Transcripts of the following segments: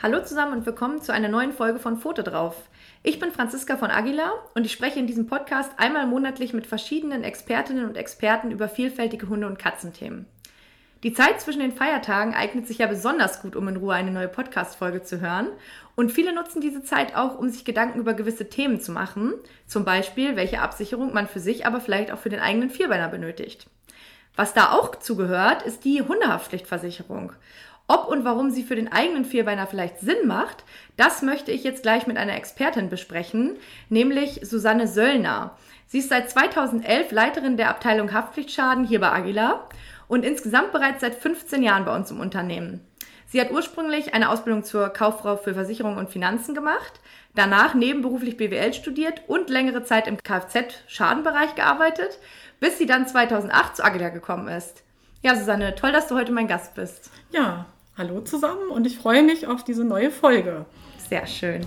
Hallo zusammen und willkommen zu einer neuen Folge von Foto drauf. Ich bin Franziska von Aguilar und ich spreche in diesem Podcast einmal monatlich mit verschiedenen Expertinnen und Experten über vielfältige Hunde- und Katzenthemen. Die Zeit zwischen den Feiertagen eignet sich ja besonders gut, um in Ruhe eine neue Podcast-Folge zu hören. Und viele nutzen diese Zeit auch, um sich Gedanken über gewisse Themen zu machen. Zum Beispiel, welche Absicherung man für sich, aber vielleicht auch für den eigenen Vierbeiner benötigt. Was da auch zugehört, ist die Hundehaftpflichtversicherung. Ob und warum sie für den eigenen Vierbeiner vielleicht Sinn macht, das möchte ich jetzt gleich mit einer Expertin besprechen, nämlich Susanne Söllner. Sie ist seit 2011 Leiterin der Abteilung Haftpflichtschaden hier bei Aguilar und insgesamt bereits seit 15 Jahren bei uns im Unternehmen. Sie hat ursprünglich eine Ausbildung zur Kauffrau für Versicherung und Finanzen gemacht, danach nebenberuflich BWL studiert und längere Zeit im Kfz-Schadenbereich gearbeitet, bis sie dann 2008 zu Aguilar gekommen ist. Ja, Susanne, toll, dass du heute mein Gast bist. Ja, Hallo zusammen und ich freue mich auf diese neue Folge. Sehr schön.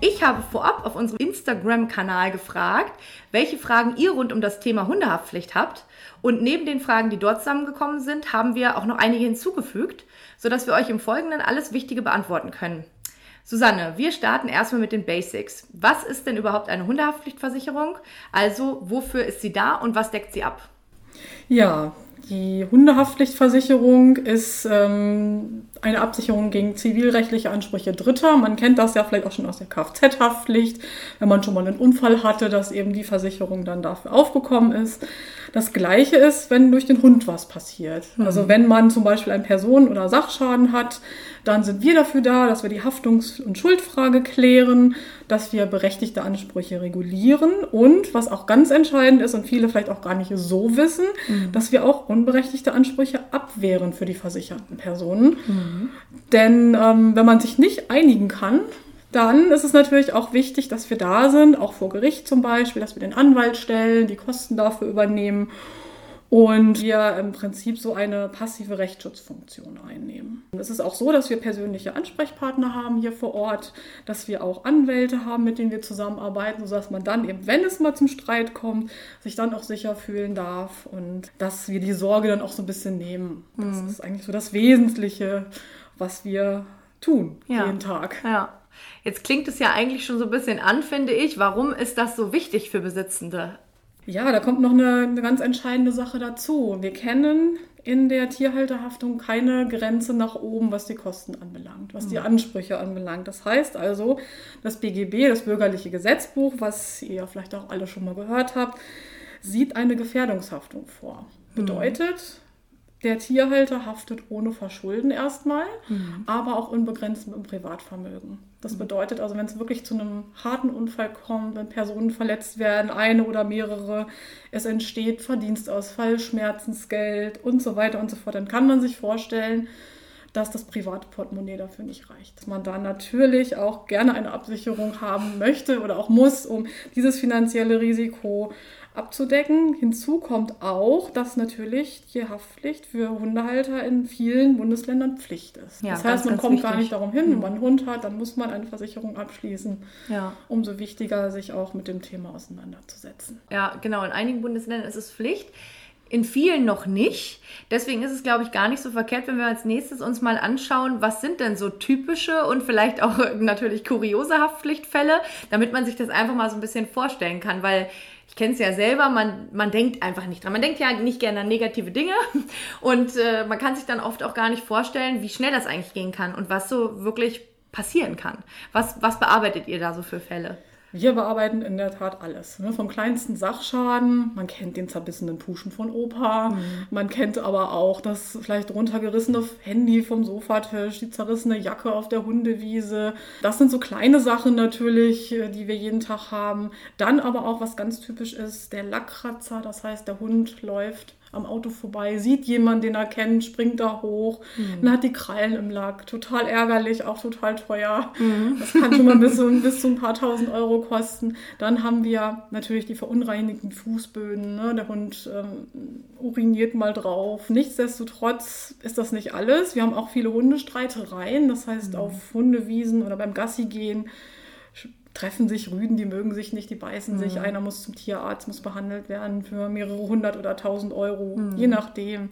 Ich habe vorab auf unserem Instagram-Kanal gefragt, welche Fragen ihr rund um das Thema Hundehaftpflicht habt. Und neben den Fragen, die dort zusammengekommen sind, haben wir auch noch einige hinzugefügt, sodass wir euch im Folgenden alles Wichtige beantworten können. Susanne, wir starten erstmal mit den Basics. Was ist denn überhaupt eine Hundehaftpflichtversicherung? Also, wofür ist sie da und was deckt sie ab? Ja, die Hundehaftpflichtversicherung ist ähm, eine Absicherung gegen zivilrechtliche Ansprüche Dritter. Man kennt das ja vielleicht auch schon aus der Kfz-Haftpflicht, wenn man schon mal einen Unfall hatte, dass eben die Versicherung dann dafür aufgekommen ist. Das Gleiche ist, wenn durch den Hund was passiert. Mhm. Also wenn man zum Beispiel einen Personen- oder Sachschaden hat, dann sind wir dafür da, dass wir die Haftungs- und Schuldfrage klären, dass wir berechtigte Ansprüche regulieren und was auch ganz entscheidend ist und viele vielleicht auch gar nicht so wissen, mhm. dass wir auch unberechtigte Ansprüche abwehren für die versicherten Personen. Mhm. Denn ähm, wenn man sich nicht einigen kann, dann ist es natürlich auch wichtig, dass wir da sind, auch vor Gericht zum Beispiel, dass wir den Anwalt stellen, die Kosten dafür übernehmen und wir im Prinzip so eine passive Rechtsschutzfunktion einnehmen. Es ist auch so, dass wir persönliche Ansprechpartner haben hier vor Ort, dass wir auch Anwälte haben, mit denen wir zusammenarbeiten, sodass man dann eben, wenn es mal zum Streit kommt, sich dann auch sicher fühlen darf und dass wir die Sorge dann auch so ein bisschen nehmen. Das mhm. ist eigentlich so das Wesentliche, was wir tun ja. jeden Tag. Ja. Jetzt klingt es ja eigentlich schon so ein bisschen an, finde ich. Warum ist das so wichtig für Besitzende? Ja, da kommt noch eine, eine ganz entscheidende Sache dazu. Wir kennen in der Tierhalterhaftung keine Grenze nach oben, was die Kosten anbelangt, was die mhm. Ansprüche anbelangt. Das heißt also, das BGB, das bürgerliche Gesetzbuch, was ihr vielleicht auch alle schon mal gehört habt, sieht eine Gefährdungshaftung vor. Mhm. Bedeutet, der Tierhalter haftet ohne Verschulden erstmal, mhm. aber auch unbegrenzt mit dem Privatvermögen. Das mhm. bedeutet also, wenn es wirklich zu einem harten Unfall kommt, wenn Personen verletzt werden, eine oder mehrere, es entsteht Verdienstausfall, Schmerzensgeld und so weiter und so fort, dann kann man sich vorstellen, dass das private Portemonnaie dafür nicht reicht. Dass man da natürlich auch gerne eine Absicherung haben möchte oder auch muss, um dieses finanzielle Risiko abzudecken. Hinzu kommt auch, dass natürlich die Haftpflicht für Hundehalter in vielen Bundesländern Pflicht ist. Ja, das heißt, man kommt wichtig. gar nicht darum hin, wenn man einen Hund hat, dann muss man eine Versicherung abschließen. Ja. Umso wichtiger, sich auch mit dem Thema auseinanderzusetzen. Ja, genau. In einigen Bundesländern ist es Pflicht. In vielen noch nicht. Deswegen ist es, glaube ich, gar nicht so verkehrt, wenn wir als nächstes uns mal anschauen, was sind denn so typische und vielleicht auch natürlich kuriose Haftpflichtfälle, damit man sich das einfach mal so ein bisschen vorstellen kann, weil ich kenne es ja selber, man, man denkt einfach nicht dran. Man denkt ja nicht gerne an negative Dinge und äh, man kann sich dann oft auch gar nicht vorstellen, wie schnell das eigentlich gehen kann und was so wirklich passieren kann. Was, was bearbeitet ihr da so für Fälle? Wir bearbeiten in der Tat alles. Ne? Vom kleinsten Sachschaden, man kennt den zerbissenen Puschen von Opa, mhm. man kennt aber auch das vielleicht runtergerissene Handy vom Sofatisch, die zerrissene Jacke auf der Hundewiese. Das sind so kleine Sachen natürlich, äh, die wir jeden Tag haben. Dann aber auch, was ganz typisch ist, der Lackkratzer, das heißt, der Hund läuft am Auto vorbei, sieht jemanden, den er kennt, springt da hoch, mhm. dann hat die Krallen im Lack. Total ärgerlich, auch total teuer. Mhm. Das kann schon mal bis, zu, bis zu ein paar tausend Euro kosten. Dann haben wir natürlich die verunreinigten Fußböden. Ne? Der Hund ähm, uriniert mal drauf. Nichtsdestotrotz ist das nicht alles. Wir haben auch viele Hundestreitereien. Das heißt, mhm. auf Hundewiesen oder beim Gassi gehen treffen sich Rüden, die mögen sich nicht, die beißen mhm. sich. Einer muss zum Tierarzt, muss behandelt werden für mehrere hundert oder tausend Euro, mhm. je nachdem.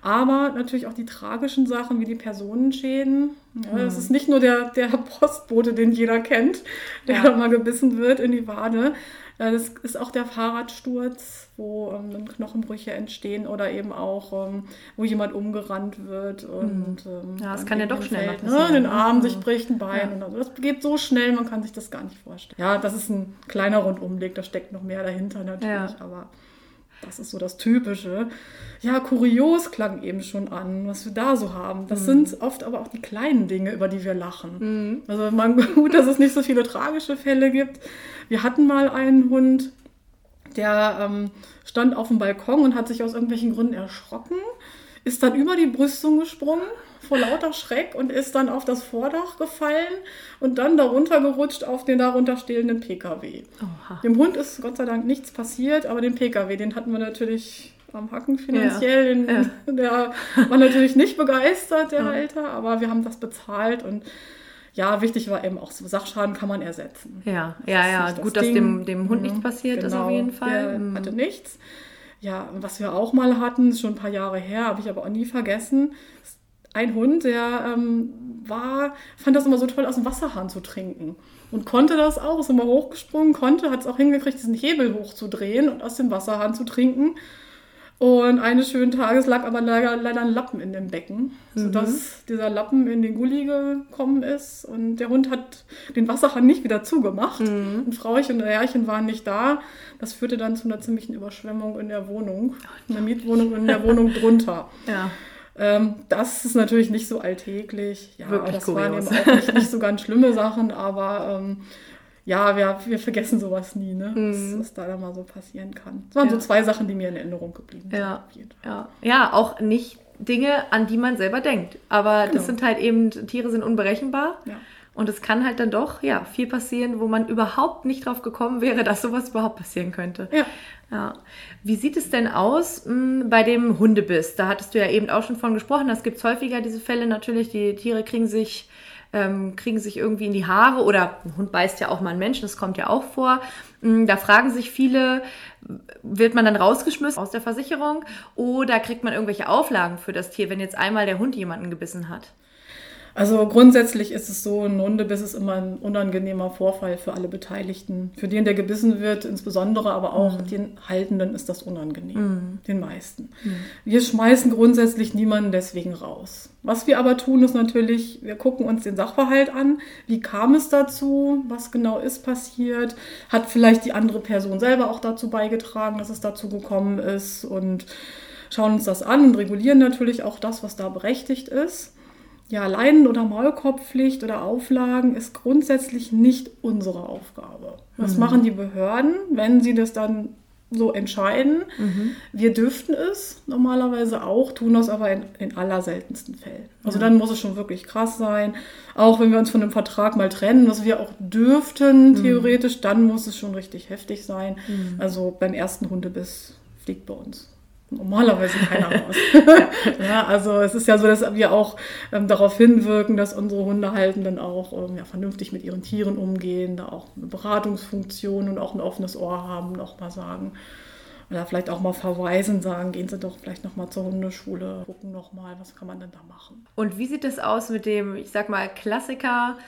Aber natürlich auch die tragischen Sachen wie die Personenschäden. Ja, Es ist nicht nur der, der Postbote, den jeder kennt, der Ja. mal gebissen wird in die Wade. Ja, Das ist auch der Fahrradsturz, wo ähm, Knochenbrüche entstehen oder eben auch, ähm, wo jemand umgerannt wird und ähm, Ja, das kann ja doch schnell passieren, Ne, den ne? Arm sich Mhm. bricht, ein Bein. Ja. Und also das geht so schnell, man kann sich das gar nicht vorstellen. Ja, das ist ein kleiner Rundumblick, da steckt noch mehr dahinter natürlich, Ja. aber das ist so das Typische. Ja, kurios klang eben schon an, was wir da so haben. Mhm. Das sind oft aber auch die kleinen Dinge, über die wir lachen. Also man, gut, dass es nicht so viele tragische Fälle gibt. Wir hatten mal einen Hund, der ähm, stand auf dem Balkon und hat sich aus irgendwelchen Gründen erschrocken, ist dann über die Brüstung gesprungen vor lauter Schreck und ist dann auf das Vordach gefallen und dann darunter gerutscht auf den darunter stehenden PKW. Oha. Dem Hund ist Gott sei Dank nichts passiert, aber den PKW, den hatten wir natürlich am Hacken finanziell. Den, Ja. Der war natürlich nicht begeistert, der Ja. Halter, aber wir haben das bezahlt und ja, wichtig war eben auch so, Sachschaden kann man ersetzen. Ja, Das ja, ist ja. das Gut, dass Ding. dem, dem Hund Mhm, nichts passiert ist genau. auf jeden Fall. Der Mhm. hatte nichts. Ja, was wir auch mal hatten, ist schon ein paar Jahre her, habe ich aber auch nie vergessen. Ein Hund, der ähm, war, fand das immer so toll, aus dem Wasserhahn zu trinken. Und konnte das auch, ist immer hochgesprungen, konnte, hat es auch hingekriegt, diesen Hebel hochzudrehen und aus dem Wasserhahn zu trinken. Und eines schönen Tages lag aber leider, leider ein Lappen in dem Becken, sodass dieser Lappen in den Gully gekommen ist. Und der Hund hat den Wasserhahn nicht wieder zugemacht. Und Frauchen und Herrchen waren nicht da. Das führte dann zu einer ziemlichen Überschwemmung in der Wohnung, in der Mietwohnung und in der Wohnung drunter. Ja. Ähm, das ist natürlich nicht so alltäglich. Ja, Wirklich das waren eben kurios. auch nicht, nicht so ganz schlimme Sachen, aber ähm, ja, wir, wir vergessen sowas nie, ne? was, was da dann mal so passieren kann. Das waren Mhm. Ja. so zwei Sachen, die mir in Erinnerung geblieben sind. Ja. Ja. ja, auch nicht Dinge, an die man selber denkt. Aber Genau. das sind halt eben, Tiere sind unberechenbar. Ja. Und es kann halt dann doch, ja, viel passieren, wo man überhaupt nicht drauf gekommen wäre, dass sowas überhaupt passieren könnte. Ja. Ja. Wie sieht es denn aus mh, bei dem Hundebiss? Da hattest du ja eben auch schon von gesprochen. Das gibt häufiger, diese Fälle natürlich. Die Tiere kriegen sich, ähm, kriegen sich irgendwie in die Haare oder ein Hund beißt ja auch mal einen Menschen, das kommt ja auch vor. Mh, Da fragen sich viele, wird man dann rausgeschmissen aus der Versicherung oder kriegt man irgendwelche Auflagen für das Tier, wenn jetzt einmal der Hund jemanden gebissen hat? Also grundsätzlich ist es so, ein Hundebiss ist immer ein unangenehmer Vorfall für alle Beteiligten. Für den, der gebissen wird, insbesondere, aber auch den Haltenden ist das unangenehm. Den meisten. Wir schmeißen grundsätzlich niemanden deswegen raus. Was wir aber tun, ist natürlich, wir gucken uns den Sachverhalt an. Wie kam es dazu? Was genau ist passiert? Hat vielleicht die andere Person selber auch dazu beigetragen, dass es dazu gekommen ist? Und schauen uns das an und regulieren natürlich auch das, was da berechtigt ist. Ja, Leinen- oder Maulkorbpflicht oder Auflagen ist grundsätzlich nicht unsere Aufgabe. Das machen die Behörden, wenn sie das dann so entscheiden. Wir dürften es normalerweise auch, tun das aber in, in allerseltensten Fällen. Also dann muss es schon wirklich krass sein. Auch wenn wir uns von einem Vertrag mal trennen, was wir auch dürften, theoretisch, dann muss es schon richtig heftig sein. Also beim ersten Hundebiss fliegt bei uns normalerweise keiner raus. ja, also es ist ja so, dass wir auch ähm, darauf hinwirken, dass unsere Hundehaltenden auch ähm, ja, vernünftig mit ihren Tieren umgehen, da auch eine Beratungsfunktion und auch ein offenes Ohr haben, noch mal sagen. Oder vielleicht auch mal verweisen, sagen, gehen Sie doch vielleicht noch mal zur Hundeschule, gucken noch mal, was kann man denn da machen. Und wie sieht es aus mit dem, ich sag mal, Klassiker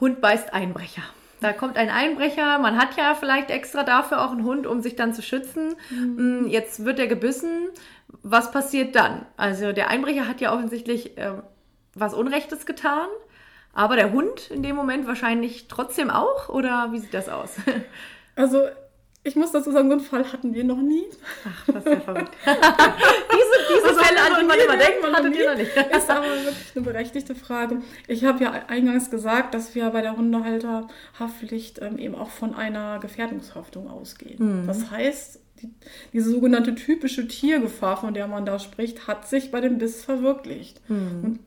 Hund beißt Einbrecher? Da kommt ein Einbrecher, man hat ja vielleicht extra dafür auch einen Hund, um sich dann zu schützen. Mm, Jetzt wird er gebissen. Was passiert dann? Also der Einbrecher hat ja offensichtlich ähm, was Unrechtes getan, aber der Hund in dem Moment wahrscheinlich trotzdem auch? Oder wie sieht das aus? Also ich muss dazu sagen, so einen Fall hatten wir noch nie. Ach, das ist ja verrückt. diese diese Also Fälle, an die man immer denkt, man hattet nie. ihr noch nicht. Ist aber wirklich eine berechtigte Frage. Ich habe ja eingangs gesagt, dass wir bei der Hundehalterhaftpflicht ähm, eben auch von einer Gefährdungshaftung ausgehen. Das heißt, die, diese sogenannte typische Tiergefahr, von der man da spricht, hat sich bei dem Biss verwirklicht. Und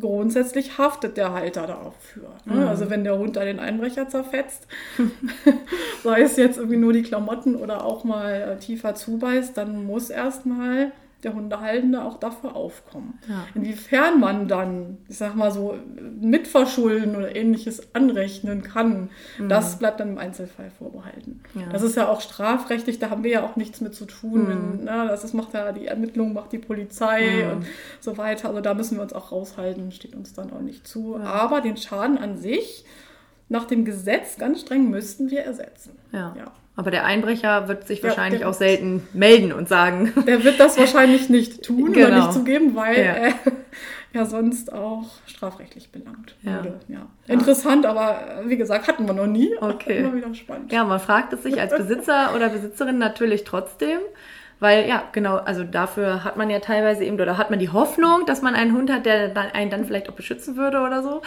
grundsätzlich haftet der Halter dafür. Ne? Also wenn der Hund da den Einbrecher zerfetzt, sei es jetzt irgendwie nur die Klamotten oder auch mal äh, tiefer zubeißt, dann muss erstmal der Hundehaltende auch dafür aufkommen. Ja. Inwiefern man dann, ich sag mal so, mitverschulden oder ähnliches anrechnen kann, mhm. das bleibt dann im Einzelfall vorbehalten. Ja. Das ist ja auch strafrechtlich, da haben wir ja auch nichts mit zu tun. Mhm. Wenn, das ist, macht ja die Ermittlung, macht die Polizei mhm. und so weiter. Also da müssen wir uns auch raushalten, steht uns dann auch nicht zu. Ja. Aber den Schaden an sich, nach dem Gesetz ganz streng müssten wir ersetzen. Ja. ja. Aber der Einbrecher wird sich wahrscheinlich auch selten melden und sagen. Der wird das wahrscheinlich nicht tun genau. oder nicht zugeben, weil ja. er ja sonst auch strafrechtlich belangt wurde. Ja. Interessant, aber wie gesagt, hatten wir noch nie. Okay. Immer wieder spannend. Ja, man fragt es sich als Besitzer oder Besitzerin natürlich trotzdem. Weil ja, genau, also dafür hat man ja teilweise eben, oder hat man die Hoffnung, dass man einen Hund hat, der einen dann vielleicht auch beschützen würde oder so.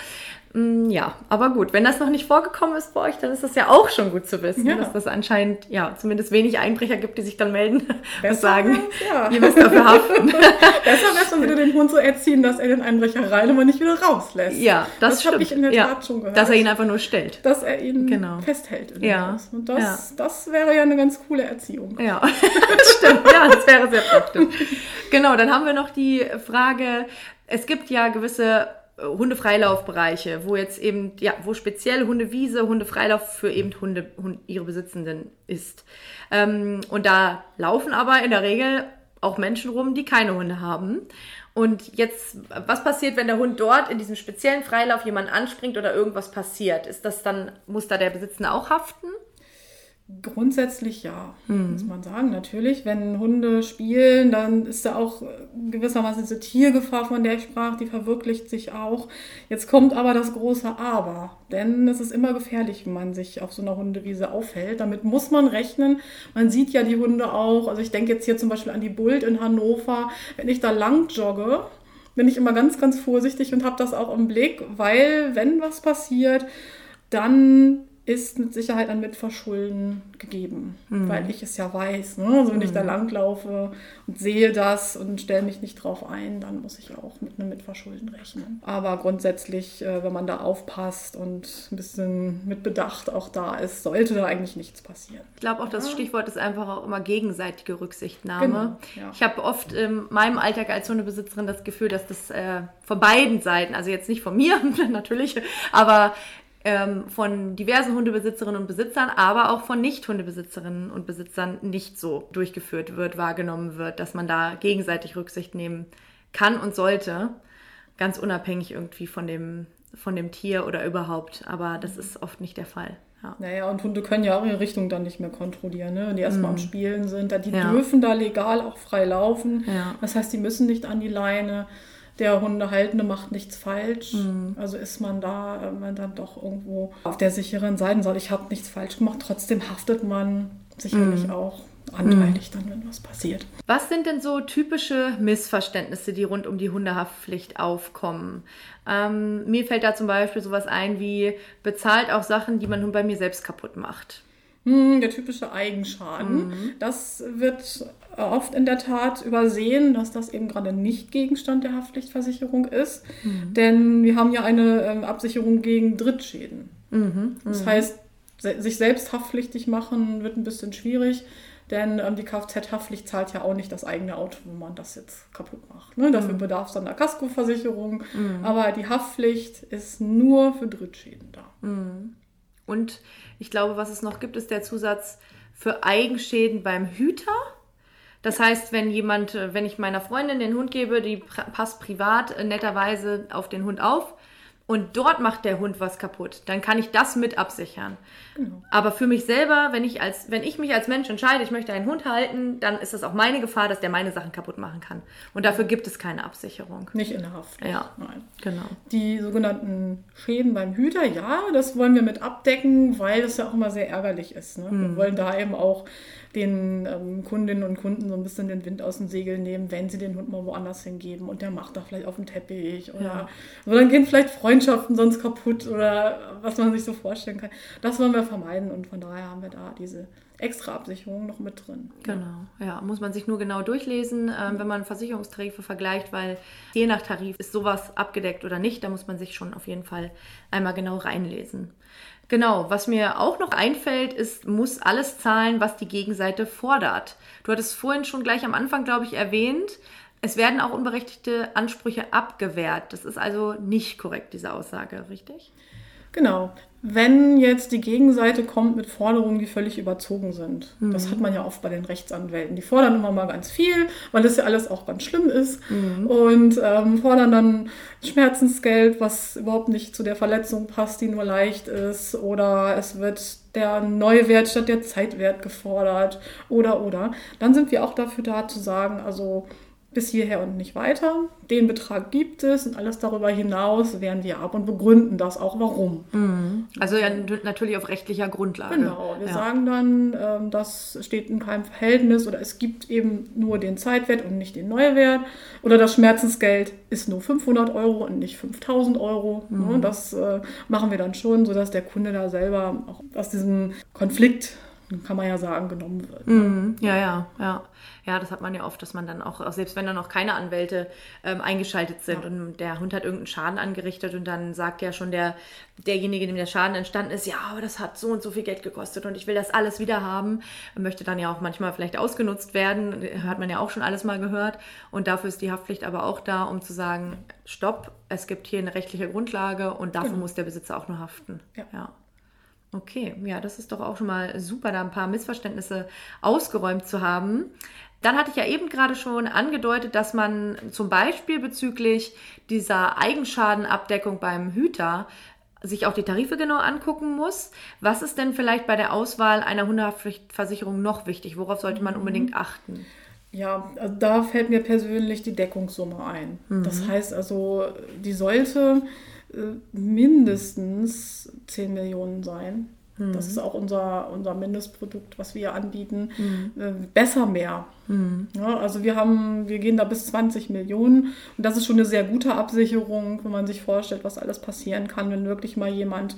Mm, ja, aber gut, wenn das noch nicht vorgekommen ist bei euch, dann ist das ja auch schon gut zu wissen, ja. dass das anscheinend ja zumindest wenig Einbrecher gibt, die sich dann melden Besser und sagen, ja. ihr müsst dafür haften. Besser wäre es, man würde den Hund so erziehen, dass er den Einbrecher rein, aber nicht wieder rauslässt. Ja, das, das habe ich in der ja. Tat schon gehört. Dass er ihn einfach nur stellt. Dass er ihn genau. festhält. ja. Haus. Und das, das wäre ja eine ganz coole Erziehung. Ja, das stimmt. Ja, das wäre sehr praktisch. genau, dann haben wir noch die Frage, es gibt ja gewisse Hundefreilaufbereiche, wo jetzt eben, ja, wo speziell Hundewiese, Hundefreilauf für eben Hunde, Hunde ihre Besitzenden ist. Ähm, und da laufen aber in der Regel auch Menschen rum, die keine Hunde haben. Und jetzt, was passiert, wenn der Hund dort in diesem speziellen Freilauf jemand anspringt oder irgendwas passiert? Ist das dann, muss da der Besitzende auch haften? Grundsätzlich ja, mhm. muss man sagen. Natürlich, wenn Hunde spielen, dann ist da auch gewissermaßen diese Tiergefahr, von der ich sprach, die verwirklicht sich auch. Jetzt kommt aber das große Aber, denn es ist immer gefährlich, wenn man sich auf so einer Hundewiese aufhält. Damit muss man rechnen. Man sieht ja die Hunde auch. Also ich denke jetzt hier zum Beispiel an die Bult in Hannover. Wenn ich da lang jogge, bin ich immer ganz, ganz vorsichtig und habe das auch im Blick, weil wenn was passiert, dann ist mit Sicherheit ein Mitverschulden gegeben, mhm. weil ich es ja weiß. Ne? Also wenn mhm. ich da mhm. langlaufe und sehe das und stelle mich nicht drauf ein, dann muss ich auch mit einem Mitverschulden rechnen. Aber grundsätzlich, äh, wenn man da aufpasst und ein bisschen mit Bedacht auch da ist, sollte da eigentlich nichts passieren. Ich glaube auch, das ja. Stichwort ist einfach auch immer gegenseitige Rücksichtnahme. Genau, ja. Ich habe oft in meinem Alltag als Hundebesitzerin das Gefühl, dass das äh, von beiden Seiten, also jetzt nicht von mir natürlich, aber ähm, von diversen Hundebesitzerinnen und Besitzern, aber auch von Nicht-Hundebesitzerinnen und Besitzern nicht so durchgeführt wird, wahrgenommen wird, dass man da gegenseitig Rücksicht nehmen kann und sollte, ganz unabhängig irgendwie von dem, von dem Tier oder überhaupt. Aber das ist oft nicht der Fall. Ja. Naja, und Hunde können ja auch ihre Richtung dann nicht mehr kontrollieren, ne? wenn die erstmal mm. am Spielen sind. Die ja. dürfen da legal auch frei laufen. Ja. Das heißt, die müssen nicht an die Leine der Hundehaltende macht nichts falsch. Mhm. Also ist man da wenn man dann doch irgendwo auf der sicheren Seite. Soll ich habe nichts falsch gemacht. Trotzdem haftet man sicherlich mhm. auch anteilig dann, wenn was passiert. Was sind denn so typische Missverständnisse, die rund um die Hundehaftpflicht aufkommen? Ähm, mir fällt da zum Beispiel sowas ein wie bezahlt auch Sachen, die man nun bei mir selbst kaputt macht. Hm, der typische Eigenschaden. Mhm. Das wird oft in der Tat übersehen, dass das eben gerade nicht Gegenstand der Haftpflichtversicherung ist. Mhm. Denn wir haben ja eine ähm, Absicherung gegen Drittschäden. Mhm. Das mhm. heißt, sich selbst haftpflichtig machen wird ein bisschen schwierig. Denn ähm, die Kfz-Haftpflicht zahlt ja auch nicht das eigene Auto, wenn man das jetzt kaputt macht. Ne? Dafür mhm. bedarf es dann einer Kaskoversicherung. Mhm. Aber die Haftpflicht ist nur für Drittschäden da. Mhm. Und ich glaube, was es noch gibt, ist der Zusatz für Eigenschäden beim Hüter. Das heißt, wenn jemand, äh, wenn ich meiner Freundin den Hund gebe, die passt privat äh, netterweise auf den Hund auf, und dort macht der Hund was kaputt, dann kann ich das mit absichern. Genau. Aber für mich selber, wenn ich, als, wenn ich mich als Mensch entscheide, ich möchte einen Hund halten, dann ist das auch meine Gefahr, dass der meine Sachen kaputt machen kann. Und dafür gibt es keine Absicherung. Nicht in der Haft. Ja, Nein. genau. Die sogenannten Schäden beim Hüter, ja, das wollen wir mit abdecken, weil das ja auch immer sehr ärgerlich ist. Ne? Mhm. Wir wollen da eben auch den ähm, Kundinnen und Kunden so ein bisschen den Wind aus dem Segel nehmen, wenn sie den Hund mal woanders hingeben und der macht da vielleicht auf dem Teppich oder ja. so, dann gehen vielleicht Freundschaften sonst kaputt oder was man sich so vorstellen kann. Das wollen wir vermeiden und von daher haben wir da diese extra Absicherung noch mit drin. Genau, ja, muss man sich nur genau durchlesen, ähm, wenn man Versicherungstarife vergleicht, weil je nach Tarif ist sowas abgedeckt oder nicht, da muss man sich schon auf jeden Fall einmal genau reinlesen. Genau, was mir auch noch einfällt, ist, muss alles zahlen, was die Gegenseite fordert. Du hattest vorhin schon gleich am Anfang, glaube ich, erwähnt, es werden auch unberechtigte Ansprüche abgewehrt. Das ist also nicht korrekt, diese Aussage, richtig? Genau. Wenn jetzt die Gegenseite kommt mit Forderungen, die völlig überzogen sind, mhm. das hat man ja oft bei den Rechtsanwälten. Die fordern immer mal ganz viel, weil das ja alles auch ganz schlimm ist mhm. und ähm, fordern dann Schmerzensgeld, was überhaupt nicht zu der Verletzung passt, die nur leicht ist, oder es wird der Neuwert statt der Zeitwert gefordert, oder, oder. Dann sind wir auch dafür da zu sagen, also bis hierher und nicht weiter. Den Betrag gibt es und alles darüber hinaus wehren wir ab und begründen das auch, warum. Mhm. Also ja, natürlich auf rechtlicher Grundlage. Genau, wir ja. sagen dann, ähm, das steht in keinem Verhältnis oder es gibt eben nur den Zeitwert und nicht den Neuwert oder das Schmerzensgeld ist nur 500 Euro und nicht 5000 Euro. Mhm. Das äh, machen wir dann schon, sodass der Kunde da selber auch aus diesem Konflikt kann man ja sagen, genommen wird. Mhm. Ja, ja, ja. Ja, das hat man ja oft, dass man dann auch, selbst wenn dann noch keine Anwälte ähm, eingeschaltet sind ja. und der Hund hat irgendeinen Schaden angerichtet und dann sagt ja schon der, derjenige, dem der Schaden entstanden ist, ja, aber das hat so und so viel Geld gekostet und ich will das alles wieder haben, möchte dann ja auch manchmal vielleicht ausgenutzt werden, hat man ja auch schon alles mal gehört und dafür ist die Haftpflicht aber auch da, um zu sagen, stopp, es gibt hier eine rechtliche Grundlage und dafür genau. muss der Besitzer auch nur haften. ja. ja. Okay, ja, das ist doch auch schon mal super, da ein paar Missverständnisse ausgeräumt zu haben. Dann hatte ich ja eben gerade schon angedeutet, dass man zum Beispiel bezüglich dieser Eigenschadenabdeckung beim Hüter sich auch die Tarife genau angucken muss. Was ist denn vielleicht bei der Auswahl einer Hundehaftpflichtversicherung noch wichtig? Worauf sollte man mhm. unbedingt achten? Ja, also da fällt mir persönlich die Deckungssumme ein. Mhm. Das heißt also, die sollte mindestens 10 Millionen sein. Mhm. Das ist auch unser, unser Mindestprodukt, was wir anbieten. Mhm. Äh, besser mehr. Mhm. Ja, also wir haben, wir gehen da bis 20 Millionen und das ist schon eine sehr gute Absicherung, wenn man sich vorstellt, was alles passieren kann, wenn wirklich mal jemand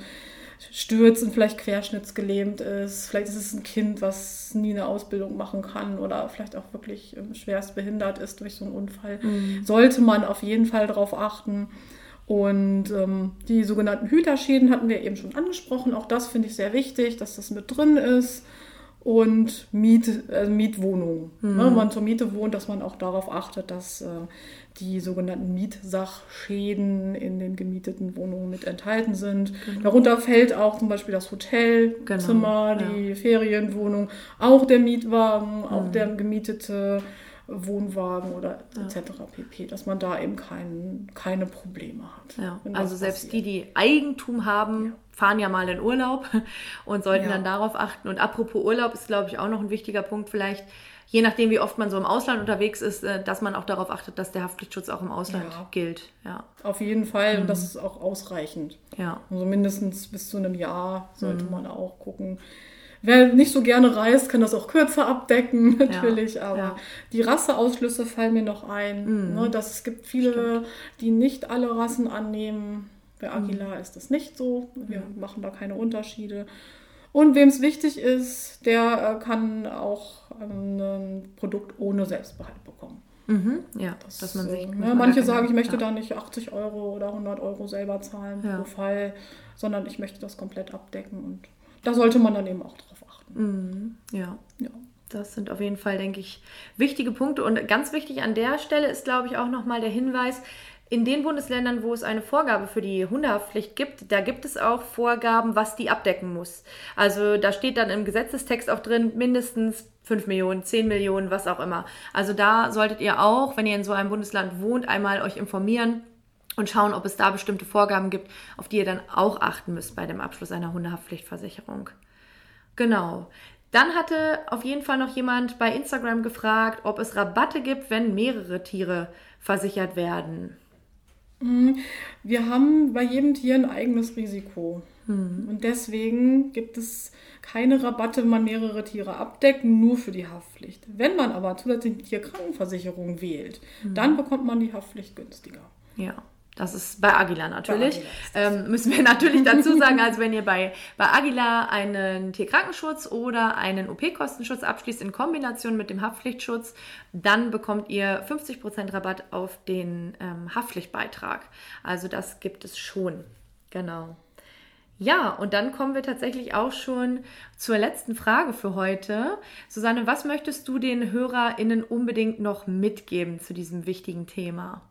stürzt und vielleicht querschnittsgelähmt ist. Vielleicht ist es ein Kind, was nie eine Ausbildung machen kann oder vielleicht auch wirklich ähm, schwerst behindert ist durch so einen Unfall. Mhm. Sollte man auf jeden Fall darauf achten. Und ähm, die sogenannten Hüterschäden hatten wir eben schon angesprochen. Auch das finde ich sehr wichtig, dass das mit drin ist. Und Miet, äh, Mietwohnungen. Mhm. Ne, wenn man zur Miete wohnt, dass man auch darauf achtet, dass äh, die sogenannten Mietsachschäden in den gemieteten Wohnungen mit enthalten sind. Genau. Darunter fällt auch zum Beispiel das Hotelzimmer, genau, die ja. Ferienwohnung, auch der Mietwagen, mhm. auch der gemietete Wohnwagen oder ja. etc. pp, dass man da eben kein, keine Probleme hat. Ja. Also selbst passiert. die, die Eigentum haben, ja. fahren ja mal in Urlaub und sollten dann darauf achten. Und apropos Urlaub ist, glaube ich, auch noch ein wichtiger Punkt vielleicht, je nachdem, wie oft man so im Ausland unterwegs ist, äh, dass man auch darauf achtet, dass der Haftpflichtschutz auch im Ausland gilt. Ja. Auf jeden Fall mhm. und das ist auch ausreichend. Ja. Also mindestens bis zu einem Jahr sollte mhm. man auch gucken Wer nicht so gerne reist, kann das auch kürzer abdecken, natürlich. Ja, aber ja. die Rasseausschlüsse fallen mir noch ein. Mhm. Ne, dass es gibt viele, Stimmt. die nicht alle Rassen annehmen. Bei Aguilar mhm. ist das nicht so. Wir mhm. machen da keine Unterschiede. Und wem es wichtig ist, der äh, kann auch ein Produkt ohne Selbstbehalt bekommen. Mhm, ja, das, dass man sich. Ne, manche sagen, ich möchte ja. da nicht 80 Euro oder 100 Euro selber zahlen ja. pro Fall, sondern ich möchte das komplett abdecken und da sollte man dann eben auch drauf Mhm. Ja. ja. Das sind auf jeden Fall, denke ich, wichtige Punkte. Und ganz wichtig an der Stelle ist, glaube ich, auch nochmal der Hinweis, in den Bundesländern, wo es eine Vorgabe für die Hundehaftpflicht gibt, da gibt es auch Vorgaben, was die abdecken muss. Also da steht dann im Gesetzestext auch drin, mindestens 5 Millionen, 10 Millionen, was auch immer. Also da solltet ihr auch, wenn ihr in so einem Bundesland wohnt, einmal euch informieren und schauen, ob es da bestimmte Vorgaben gibt, auf die ihr dann auch achten müsst bei dem Abschluss einer Hundehaftpflichtversicherung. Genau. Dann hatte auf jeden Fall noch jemand bei Instagram gefragt, ob es Rabatte gibt, wenn mehrere Tiere versichert werden. Mhm. Wir haben bei jedem Tier ein eigenes Risiko. Mhm. Und deswegen gibt es keine Rabatte, wenn man mehrere Tiere abdeckt, nur für die Haftpflicht. Wenn man aber zusätzlich die Tierkrankenversicherung wählt, mhm. dann bekommt man die Haftpflicht günstiger. Ja. Das ist bei Aguila natürlich. Bei Aguila ähm, müssen wir natürlich dazu sagen, also wenn ihr bei, bei Aguila einen Tierkrankenschutz oder einen OP-Kostenschutz abschließt in Kombination mit dem Haftpflichtschutz, dann bekommt ihr 50% Rabatt auf den ähm, Haftpflichtbeitrag. Also das gibt es schon. Genau. Ja, und dann kommen wir tatsächlich auch schon zur letzten Frage für heute. Susanne, was möchtest du den HörerInnen unbedingt noch mitgeben zu diesem wichtigen Thema?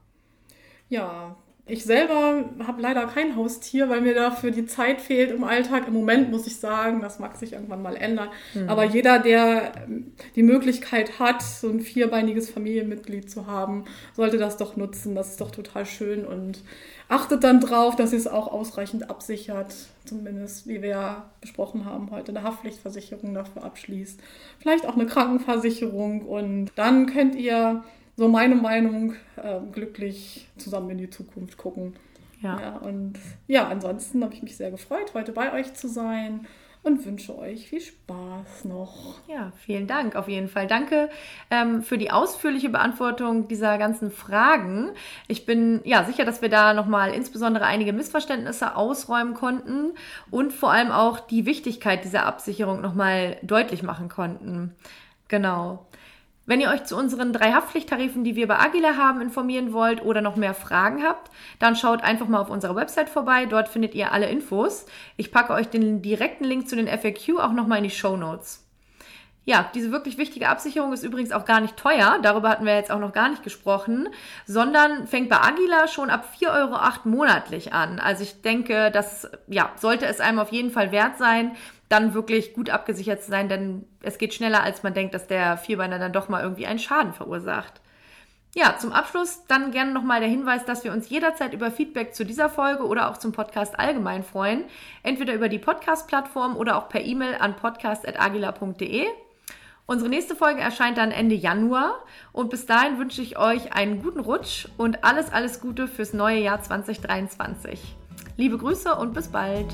Ja, ich selber habe leider kein Haustier, weil mir dafür die Zeit fehlt im Alltag. Im Moment muss ich sagen, das mag sich irgendwann mal ändern. Mhm. Aber jeder, der ähm, die Möglichkeit hat, so ein vierbeiniges Familienmitglied zu haben, sollte das doch nutzen. Das ist doch total schön und achtet dann drauf, dass ihr es auch ausreichend absichert. Zumindest, wie wir ja besprochen haben, heute eine Haftpflichtversicherung dafür abschließt. Vielleicht auch eine Krankenversicherung und dann könnt ihr so meine Meinung, äh, glücklich zusammen in die Zukunft gucken. Ja. ja und ja, ansonsten habe ich mich sehr gefreut, heute bei euch zu sein und wünsche euch viel Spaß noch. Ja, vielen Dank auf jeden Fall. Danke ähm, für die ausführliche Beantwortung dieser ganzen Fragen. Ich bin ja sicher, dass wir da nochmal insbesondere einige Missverständnisse ausräumen konnten und vor allem auch die Wichtigkeit dieser Absicherung nochmal deutlich machen konnten. Genau. Wenn ihr euch zu unseren drei Haftpflichttarifen, die wir bei Agila haben, informieren wollt oder noch mehr Fragen habt, dann schaut einfach mal auf unserer Website vorbei. Dort findet ihr alle Infos. Ich packe euch den direkten Link zu den FAQ auch nochmal in die Show Notes. Ja, diese wirklich wichtige Absicherung ist übrigens auch gar nicht teuer. Darüber hatten wir jetzt auch noch gar nicht gesprochen, sondern fängt bei Agila schon ab 4,08 Euro monatlich an. Also ich denke, das ja, sollte es einem auf jeden Fall wert sein, dann wirklich gut abgesichert zu sein, denn es geht schneller, als man denkt, dass der Vierbeiner dann doch mal irgendwie einen Schaden verursacht. Ja, zum Abschluss dann gerne nochmal der Hinweis, dass wir uns jederzeit über Feedback zu dieser Folge oder auch zum Podcast allgemein freuen. Entweder über die Podcast-Plattform oder auch per E-Mail an podcast.agila.de. Unsere nächste Folge erscheint dann Ende Januar und bis dahin wünsche ich euch einen guten Rutsch und alles, alles Gute fürs neue Jahr 2023. Liebe Grüße und bis bald.